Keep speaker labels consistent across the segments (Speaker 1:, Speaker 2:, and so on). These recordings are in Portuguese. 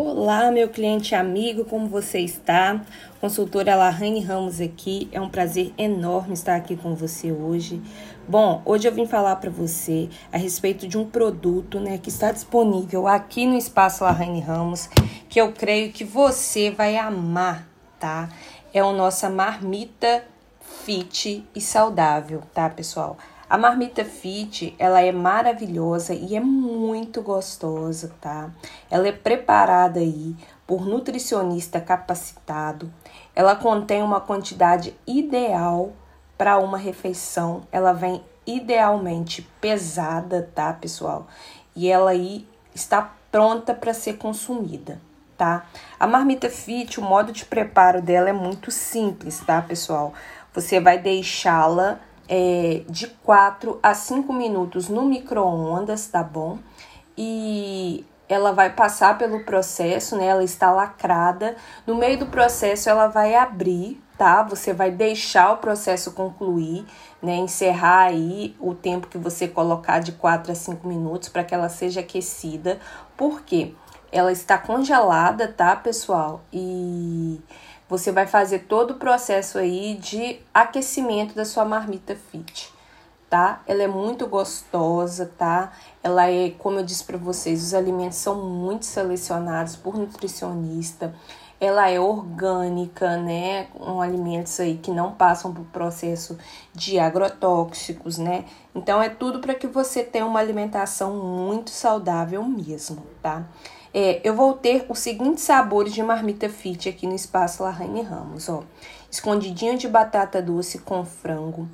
Speaker 1: Olá, meu cliente amigo, como você está? Consultora Larraine Ramos aqui. É um prazer enorme estar aqui com você hoje. Bom, hoje eu vim falar para você a respeito de um produto, né, que está disponível aqui no espaço Larraine Ramos, que eu creio que você vai amar, tá? É a nossa marmita fit e saudável, tá, pessoal? A marmita fit, ela é maravilhosa e é muito gostosa, tá? Ela é preparada aí por nutricionista capacitado. Ela contém uma quantidade ideal para uma refeição. Ela vem idealmente pesada, tá, pessoal? E ela aí está pronta para ser consumida, tá? A marmita fit, o modo de preparo dela é muito simples, tá, pessoal? Você vai deixá-la é, de 4 a 5 minutos no micro-ondas, tá bom? E ela vai passar pelo processo, né? Ela está lacrada. No meio do processo, ela vai abrir, tá? Você vai deixar o processo concluir, né? Encerrar aí o tempo que você colocar de 4 a 5 minutos para que ela seja aquecida. Por quê? Ela está congelada, tá, pessoal? E você vai fazer todo o processo aí de aquecimento da sua marmita fit, tá? Ela é muito gostosa, tá? Ela é, como eu disse para vocês, os alimentos são muito selecionados por nutricionista. Ela é orgânica, né? Com alimentos aí que não passam por processo de agrotóxicos, né? Então é tudo para que você tenha uma alimentação muito saudável mesmo, tá? É, eu vou ter os seguintes sabores de marmita fit aqui no espaço Larraine Ramos, ó. Escondidinho de batata doce com frango,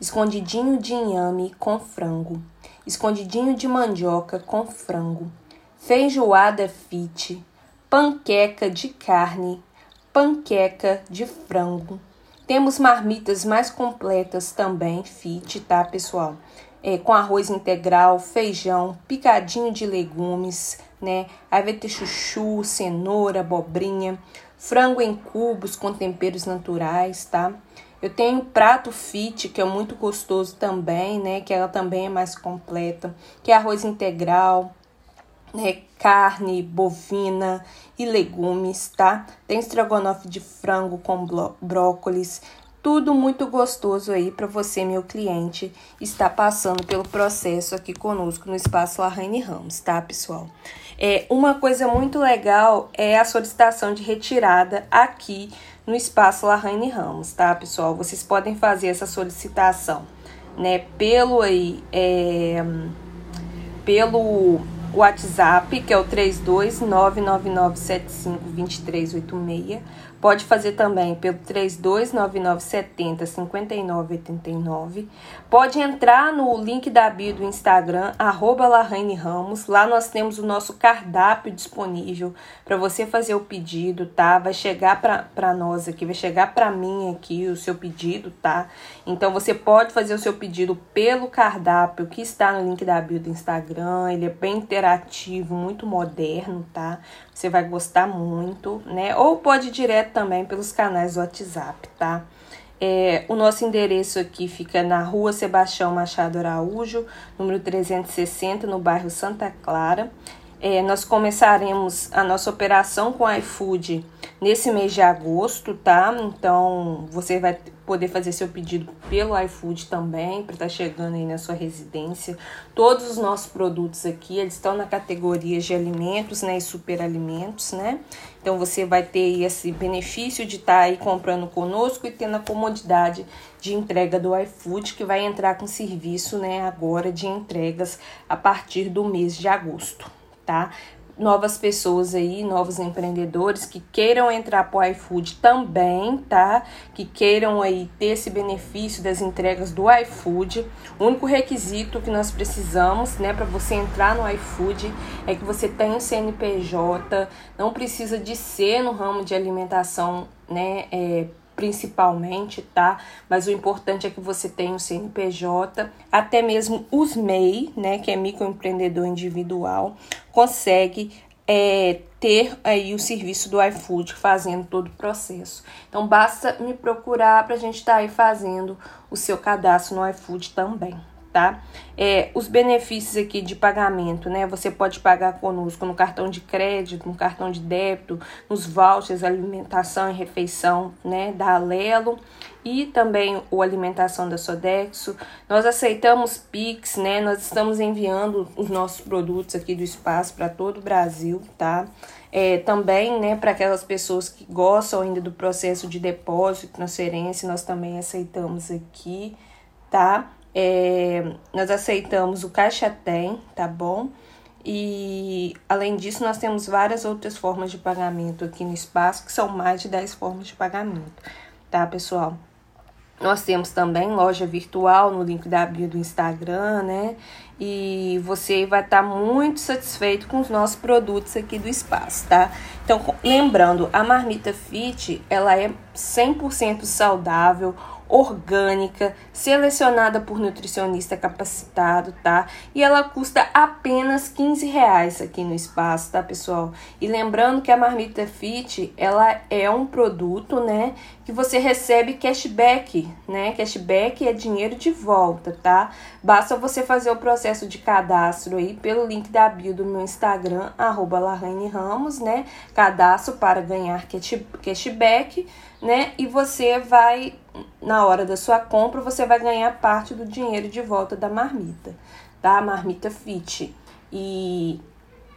Speaker 1: escondidinho de inhame com frango, escondidinho de mandioca com frango, feijoada fit, panqueca de carne, panqueca de frango. Temos marmitas mais completas também, fit, tá, pessoal? É, com arroz integral, feijão, picadinho de legumes, né? Aí vai ter chuchu, cenoura, abobrinha, frango em cubos com temperos naturais, tá? Eu tenho prato fit, que é muito gostoso também, né? Que ela também é mais completa, que é arroz integral, né? Carne bovina e legumes, tá? Tem estrogonofe de frango com brócolis, tudo muito gostoso aí para você, meu cliente, estar passando pelo processo aqui conosco no Espaço Larraine Ramos, tá, pessoal? É, uma coisa muito legal é a solicitação de retirada aqui no Espaço Larraine Ramos, tá, pessoal? Vocês podem fazer essa solicitação, né, pelo aí, é, pelo WhatsApp, que é o 32999752386 Pode fazer também pelo 329970 5989. Pode entrar no link da bio do Instagram, arroba Larraine Ramos. Lá nós temos o nosso cardápio disponível para você fazer o pedido, tá? Vai chegar para nós aqui, vai chegar para mim aqui o seu pedido, tá? Então você pode fazer o seu pedido pelo cardápio que está no link da bio do Instagram. Ele é bem interativo, muito moderno, tá? Você vai gostar muito, né? Ou pode ir direto também pelos canais do WhatsApp, tá? É, o nosso endereço aqui fica na rua Sebastião Machado Araújo, número 360, no bairro Santa Clara. É, nós começaremos a nossa operação com iFood nesse mês de agosto, tá? Então você vai poder fazer seu pedido pelo iFood também, para estar tá chegando aí na sua residência. Todos os nossos produtos aqui, eles estão na categoria de alimentos, né, e superalimentos, né? Então você vai ter esse benefício de estar tá aí comprando conosco e tendo a comodidade de entrega do iFood, que vai entrar com serviço, né, agora de entregas a partir do mês de agosto, tá? Novas pessoas aí, novos empreendedores que queiram entrar para o iFood também, tá? Que queiram aí ter esse benefício das entregas do iFood. O único requisito que nós precisamos, né, para você entrar no iFood é que você tenha um CNPJ, não precisa de ser no ramo de alimentação, né, é, principalmente, tá? Mas o importante é que você tenha o CNPJ, até mesmo os MEI, né, que é microempreendedor individual, consegue é, ter aí o serviço do iFood fazendo todo o processo. Então basta me procurar para a gente estar tá aí fazendo o seu cadastro no iFood também, tá? É, os benefícios aqui de pagamento, né? Você pode pagar conosco no cartão de crédito, no cartão de débito, nos vouchers, alimentação e refeição, né? Da Alelo e também o alimentação da Sodexo. Nós aceitamos Pix, né? Nós estamos enviando os nossos produtos aqui do espaço para todo o Brasil, tá? É, também, né, para aquelas pessoas que gostam ainda do processo de depósito, transferência, nós também aceitamos aqui, tá? É, nós aceitamos o Caixa Tem, tá bom? E além disso, nós temos várias outras formas de pagamento aqui no espaço, que são mais de 10 formas de pagamento, tá, pessoal? Nós temos também loja virtual no link da bio do Instagram, né? E você vai estar tá muito satisfeito com os nossos produtos aqui do espaço, tá? Então, lembrando, a marmita fit, ela é 100% saudável, orgânica, selecionada por nutricionista capacitado, tá? E ela custa apenas 15 reais aqui no espaço, tá, pessoal? E lembrando que a Marmita Fit, ela é um produto, né, que você recebe cashback, né? Cashback é dinheiro de volta, tá? Basta você fazer o processo de cadastro aí pelo link da bio do meu Instagram, arroba Ramos, né? Cadastro para ganhar cashback, né? E você vai na hora da sua compra, você vai ganhar parte do dinheiro de volta da marmita, tá? Marmita Fit. E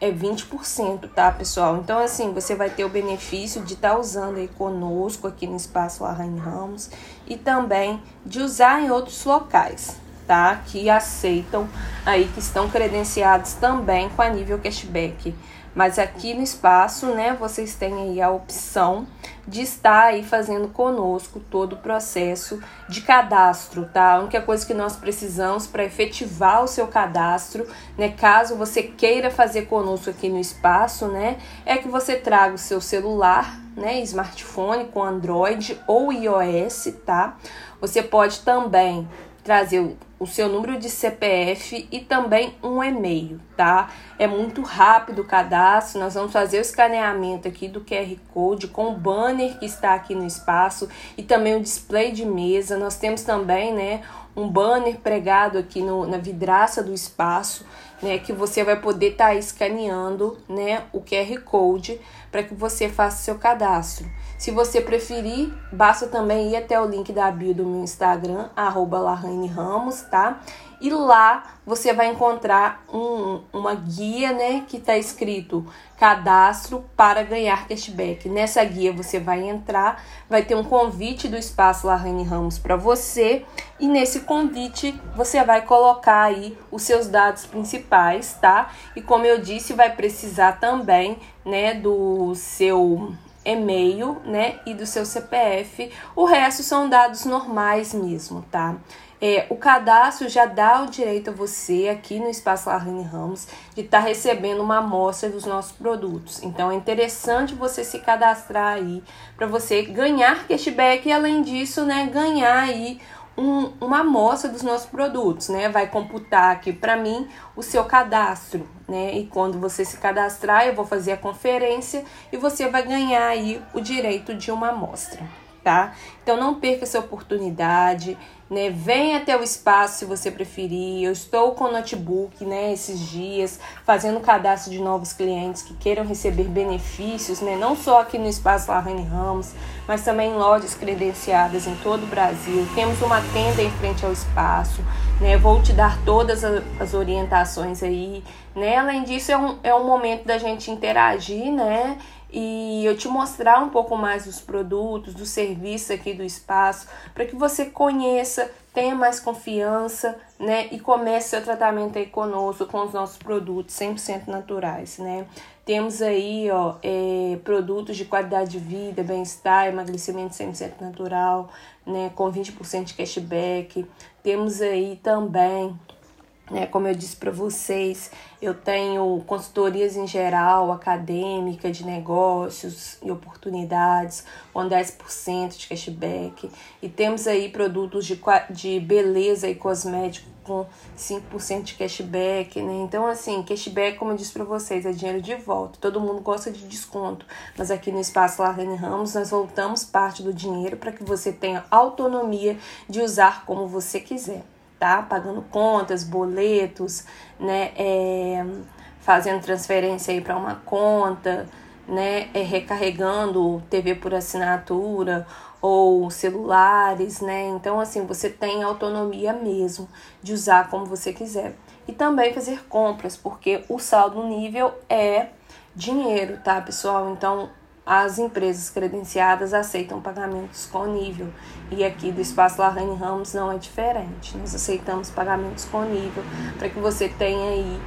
Speaker 1: é 20%, tá, pessoal? Então, assim, você vai ter o benefício de estar tá usando aí conosco aqui no Espaço Arrain Ramos e também de usar em outros locais, tá? Que aceitam aí, que estão credenciados também com a nível cashback. Mas aqui no espaço, né, vocês têm aí a opção de estar aí fazendo conosco todo o processo de cadastro, tá? A única coisa que nós precisamos para efetivar o seu cadastro, né, caso você queira fazer conosco aqui no espaço, né, é que você traga o seu celular, né, smartphone com Android ou iOS, tá? Você pode também trazer o seu número de CPF e também um e-mail, tá? É muito rápido o cadastro, nós vamos fazer o escaneamento aqui do QR Code com o banner que está aqui no espaço e também o display de mesa. Nós temos também, né, um banner pregado aqui no, na vidraça do espaço, né, que você vai poder estar tá escaneando, né, o QR Code para que você faça seu cadastro. Se você preferir, basta também ir até o link da bio do meu Instagram, arroba Ramos, tá? E lá você vai encontrar um, uma guia, né, que tá escrito cadastro para ganhar cashback. Nessa guia você vai entrar, vai ter um convite do espaço Larraine Ramos para você e nesse convite você vai colocar aí os seus dados principais, tá? E como eu disse, vai precisar também, né, do seu e-mail, né, e do seu CPF. O resto são dados normais mesmo, tá? É, o cadastro já dá o direito a você, aqui no Espaço Larraine Ramos, de estar tá recebendo uma amostra dos nossos produtos. Então, é interessante você se cadastrar aí para você ganhar cashback e, além disso, né, ganhar aí um, uma amostra dos nossos produtos, né? Vai computar aqui para mim o seu cadastro, né? E quando você se cadastrar, eu vou fazer a conferência e você vai ganhar aí o direito de uma amostra, tá? Então não perca essa oportunidade né? Vem até o espaço se você preferir. Eu estou com o notebook, né, esses dias, fazendo cadastro de novos clientes que queiram receber benefícios, né? Não só aqui no espaço Larraine Ramos, mas também em lojas credenciadas em todo o Brasil. Temos uma tenda em frente ao espaço, né? Vou te dar todas as orientações aí, né? Além disso, é um, é um momento da gente interagir, né? E eu te mostrar um pouco mais dos produtos, dos serviços aqui do espaço, para que você conheça, tenha mais confiança, né? E comece seu tratamento aí conosco, com os nossos produtos 100% naturais, né? Temos aí, ó, é, produtos de qualidade de vida, bem-estar, emagrecimento 100% natural, né? Com 20% de cashback. Temos aí também né, como eu disse para vocês, eu tenho consultorias em geral, acadêmica, de negócios e oportunidades, com 10% de cashback. E temos aí produtos de, de beleza e cosmético com 5% de cashback, né? Então, assim, cashback, como eu disse para vocês, é dinheiro de volta. Todo mundo gosta de desconto, mas aqui no Espaço Larraine Ramos nós voltamos parte do dinheiro para que você tenha autonomia de usar como você quiser tá? Pagando contas, boletos, né? É, fazendo transferência aí para uma conta, né? É, recarregando TV por assinatura ou celulares, né? Então, assim, você tem autonomia mesmo de usar como você quiser. E também fazer compras, porque o saldo nível é dinheiro, tá, pessoal? Então, as empresas credenciadas aceitam pagamentos com nível. E aqui do Espaço Larraine Ramos não é diferente. Nós aceitamos pagamentos com nível para que você tenha aí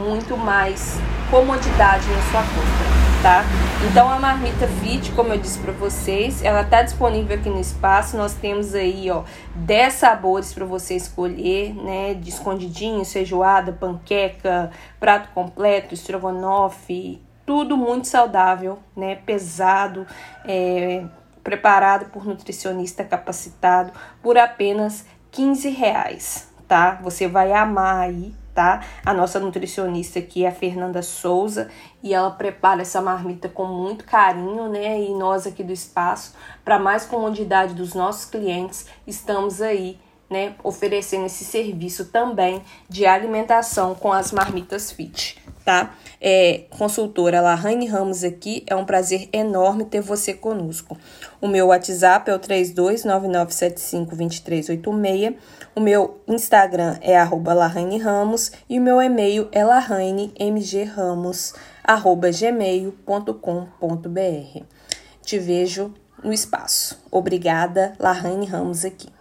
Speaker 1: muito mais comodidade na sua compra, tá? Então a marmita Fit, como eu disse para vocês, ela tá disponível aqui no espaço. Nós temos aí, ó, 10 sabores para você escolher, né? De escondidinho, feijoada, panqueca, prato completo, estrogonofe, tudo muito saudável, né? Pesado, é, preparado por nutricionista capacitado por apenas 15 reais, tá? Você vai amar aí, tá? A nossa nutricionista aqui é a Fernanda Souza e ela prepara essa marmita com muito carinho, né? E nós aqui do espaço, para mais comodidade dos nossos clientes, estamos aí né, oferecendo esse serviço também de alimentação com as marmitas fit, tá? É, consultora Lahane Ramos aqui, é um prazer enorme ter você conosco. O meu WhatsApp é o 3299752386, o meu Instagram é arroba Lahane Ramos e o meu e-mail é lahanemgramos@gmail.com.br. Te vejo no espaço. Obrigada, Lahane Ramos aqui.